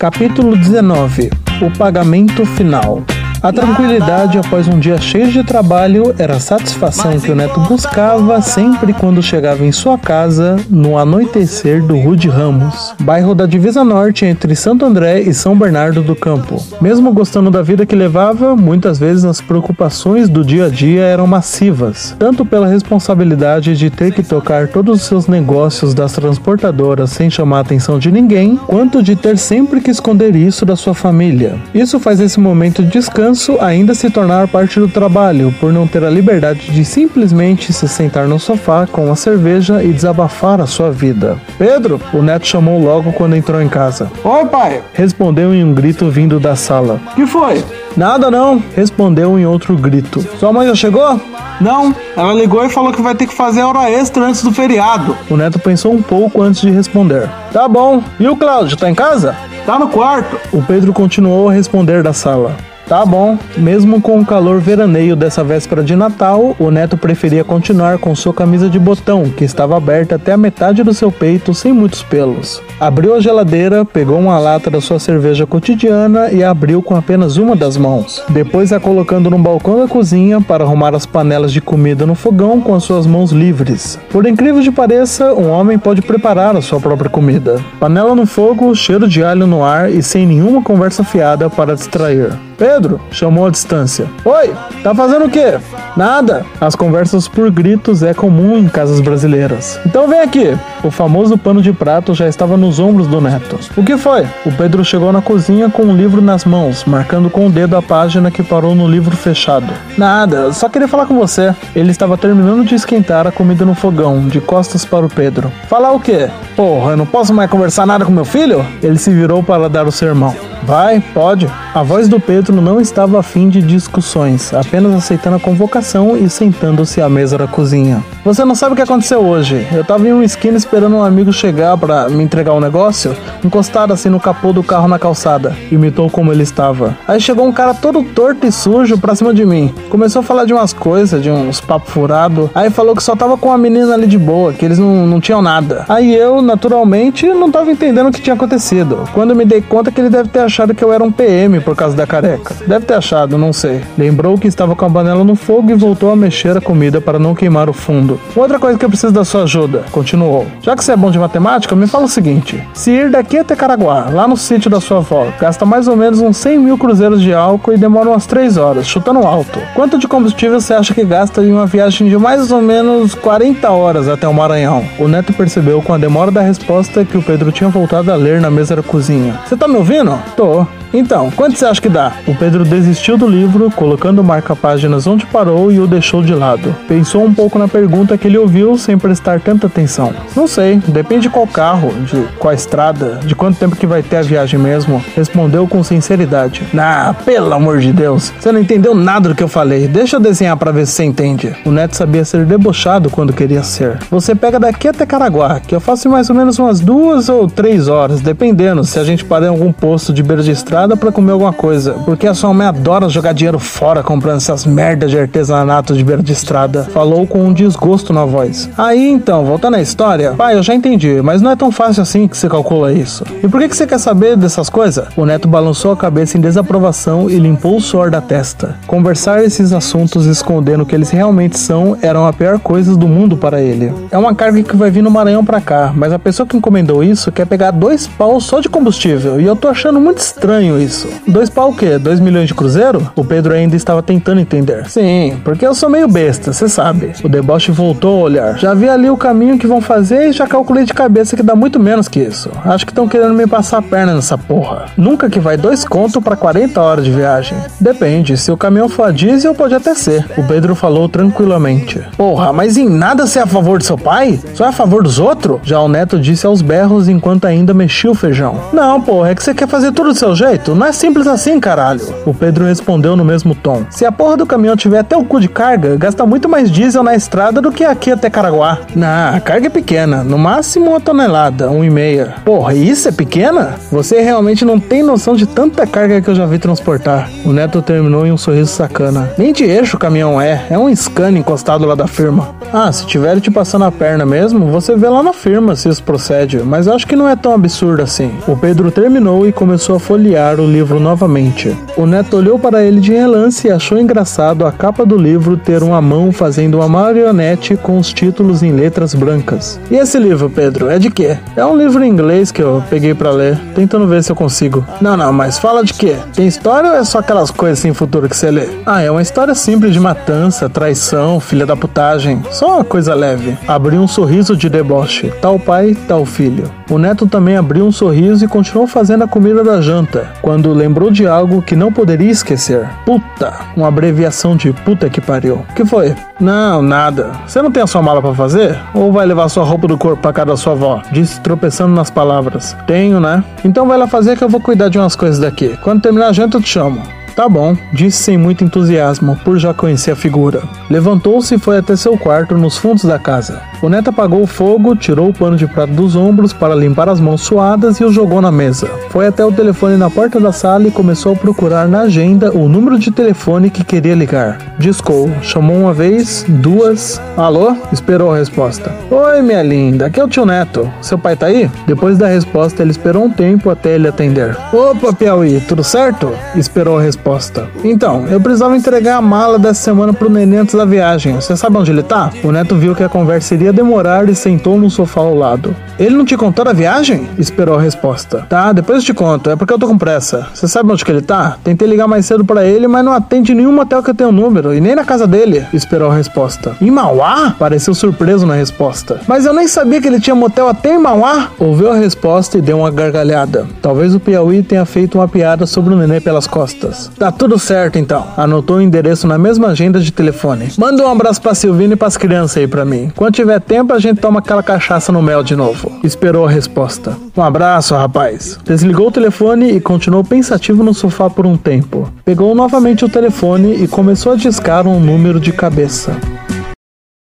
Capítulo 19 O pagamento final. A tranquilidade após um dia cheio de trabalho era a satisfação que o neto buscava sempre quando chegava em sua casa no anoitecer do Rude Ramos, bairro da divisa norte entre Santo André e São Bernardo do Campo. Mesmo gostando da vida que levava, muitas vezes as preocupações do dia a dia eram massivas, tanto pela responsabilidade de ter que tocar todos os seus negócios das transportadoras sem chamar a atenção de ninguém, quanto de ter sempre que esconder isso da sua família. Isso faz esse momento de descanso descanso ainda se tornar parte do trabalho, por não ter a liberdade de simplesmente se sentar no sofá com uma cerveja e desabafar a sua vida. Pedro, o neto chamou logo quando entrou em casa. Oi, pai! Respondeu em um grito vindo da sala. Que foi? Nada não, respondeu em outro grito. Sua mãe já chegou? Não, ela ligou e falou que vai ter que fazer hora extra antes do feriado. O neto pensou um pouco antes de responder. Tá bom. E o Cláudio, tá em casa? Tá no quarto. O Pedro continuou a responder da sala. Tá bom. Mesmo com o calor veraneio dessa véspera de Natal, o neto preferia continuar com sua camisa de botão, que estava aberta até a metade do seu peito, sem muitos pelos. Abriu a geladeira, pegou uma lata da sua cerveja cotidiana e abriu com apenas uma das mãos. Depois a colocando no balcão da cozinha para arrumar as panelas de comida no fogão com as suas mãos livres. Por incrível que pareça, um homem pode preparar a sua própria comida. Panela no fogo, cheiro de alho no ar e sem nenhuma conversa fiada para distrair. Pedro, chamou a distância. Oi, tá fazendo o quê? Nada. As conversas por gritos é comum em casas brasileiras. Então vem aqui. O famoso pano de prato já estava nos ombros do neto. O que foi? O Pedro chegou na cozinha com um livro nas mãos, marcando com o dedo a página que parou no livro fechado. Nada, só queria falar com você. Ele estava terminando de esquentar a comida no fogão, de costas para o Pedro. Falar o quê? Porra, eu não posso mais conversar nada com meu filho? Ele se virou para dar o sermão. Vai, pode. A voz do Pedro não estava afim de discussões, apenas aceitando a convocação e sentando-se à mesa da cozinha. Você não sabe o que aconteceu hoje. Eu tava em uma esquina esperando um amigo chegar para me entregar um negócio, encostado assim no capô do carro na calçada. Imitou como ele estava. Aí chegou um cara todo torto e sujo pra cima de mim. Começou a falar de umas coisas, de uns papos furados. Aí falou que só tava com a menina ali de boa, que eles não, não tinham nada. Aí eu, naturalmente, não tava entendendo o que tinha acontecido. Quando me dei conta que ele deve ter achado que eu era um PM por causa da careca. Deve ter achado, não sei. Lembrou que estava com a panela no fogo e voltou a mexer a comida para não queimar o fundo. Outra coisa que eu preciso da sua ajuda, continuou. Já que você é bom de matemática, me fala o seguinte: se ir daqui até Caraguá, lá no sítio da sua avó, gasta mais ou menos uns 100 mil cruzeiros de álcool e demora umas 3 horas, chutando alto. Quanto de combustível você acha que gasta em uma viagem de mais ou menos 40 horas até o Maranhão? O neto percebeu com a demora da resposta que o Pedro tinha voltado a ler na mesa da cozinha. Você tá me ouvindo? Tô. Então, quanto você acha que dá? O Pedro desistiu do livro, colocando o marca-páginas onde parou e o deixou de lado. Pensou um pouco na pergunta que ele ouviu sem prestar tanta atenção. Não sei, depende de qual carro, de qual estrada, de quanto tempo que vai ter a viagem mesmo. Respondeu com sinceridade. Ah, pelo amor de Deus, você não entendeu nada do que eu falei. Deixa eu desenhar para ver se você entende. O neto sabia ser debochado quando queria ser. Você pega daqui até Caraguá, que eu faço mais ou menos umas duas ou três horas, dependendo se a gente parar em algum posto de beira de estrada para comer alguma coisa, porque a sua mãe adora jogar dinheiro fora comprando essas merdas de artesanato de beira de estrada. Falou com um desgosto na voz. Aí então, voltando à história, pai, eu já entendi, mas não é tão fácil assim que você calcula isso. E por que, que você quer saber dessas coisas? O neto balançou a cabeça em desaprovação e limpou o suor da testa. Conversar esses assuntos escondendo o que eles realmente são eram a pior coisa do mundo para ele. É uma carga que vai vir no Maranhão para cá, mas a pessoa que encomendou isso quer pegar dois paus só de combustível, e eu tô achando muito estranho isso? Dois pau o quê? Dois milhões de cruzeiro? O Pedro ainda estava tentando entender. Sim, porque eu sou meio besta, você sabe. O deboche voltou a olhar. Já vi ali o caminho que vão fazer e já calculei de cabeça que dá muito menos que isso. Acho que estão querendo me passar a perna nessa porra. Nunca que vai dois conto para 40 horas de viagem. Depende, se o caminhão for a diesel, pode até ser. O Pedro falou tranquilamente. Porra, mas em nada ser é a favor de seu pai? Só é a favor dos outros? Já o neto disse aos berros enquanto ainda mexia o feijão. Não, porra, é que você quer fazer tudo do seu jeito? Não é simples assim, caralho. O Pedro respondeu no mesmo tom. Se a porra do caminhão tiver até o cu de carga, gasta muito mais diesel na estrada do que aqui até Caraguá. Nah, a carga é pequena. No máximo uma tonelada, um e meia. Porra, isso é pequena? Você realmente não tem noção de tanta carga que eu já vi transportar. O Neto terminou em um sorriso sacana. Nem de eixo o caminhão é. É um scan encostado lá da firma. Ah, se tiver te passando a perna mesmo, você vê lá na firma se isso procede. Mas eu acho que não é tão absurdo assim. O Pedro terminou e começou começou a folhear o livro novamente. O neto olhou para ele de relance e achou engraçado a capa do livro ter uma mão fazendo uma marionete com os títulos em letras brancas. E esse livro, Pedro, é de quê? É um livro em inglês que eu peguei para ler, tentando ver se eu consigo. Não, não, mas fala de quê? Tem história ou é só aquelas coisas sem futuro que você lê? Ah, é uma história simples de matança, traição, filha da putagem. Só uma coisa leve. Abriu um sorriso de deboche. Tal pai, tal filho. O neto também abriu um sorriso e continuou fazendo a comida da janta, quando lembrou de algo que não poderia esquecer. Puta, uma abreviação de puta que pariu. Que foi? Não, nada. Você não tem a sua mala para fazer? Ou vai levar sua roupa do corpo pra casa da sua avó? Disse tropeçando nas palavras. Tenho, né? Então vai lá fazer que eu vou cuidar de umas coisas daqui. Quando terminar a janta eu te chamo. Tá bom, disse sem muito entusiasmo, por já conhecer a figura. Levantou-se e foi até seu quarto nos fundos da casa. O neto apagou o fogo, tirou o pano de prato dos ombros para limpar as mãos suadas e o jogou na mesa. Foi até o telefone na porta da sala e começou a procurar na agenda o número de telefone que queria ligar. Discou, chamou uma vez, duas. Alô? Esperou a resposta. Oi, minha linda, aqui é o tio Neto. Seu pai tá aí? Depois da resposta, ele esperou um tempo até ele atender. Opa, Piauí, tudo certo? Esperou a resposta. Então, eu precisava entregar a mala dessa semana pro neném antes da viagem. Você sabe onde ele tá? O Neto viu que a conversa iria demorar e sentou no sofá ao lado. Ele não te contou da viagem? Esperou a resposta. Tá, depois eu te conto, é porque eu tô com pressa. Você sabe onde que ele tá? Tentei ligar mais cedo para ele, mas não atende nenhum motel que eu tenho número, e nem na casa dele. Esperou a resposta. Em Mauá? Pareceu surpreso na resposta. Mas eu nem sabia que ele tinha motel até em Mauá. Ouviu a resposta e deu uma gargalhada. Talvez o Piauí tenha feito uma piada sobre o nenê pelas costas. Tá tudo certo então. Anotou o endereço na mesma agenda de telefone. Manda um abraço pra Silvina e pras crianças aí pra mim. Quando tiver tempo, a gente toma aquela cachaça no mel de novo. Esperou a resposta. Um abraço, rapaz. Desligou o telefone e continuou pensativo no sofá por um tempo. Pegou novamente o telefone e começou a discar um número de cabeça.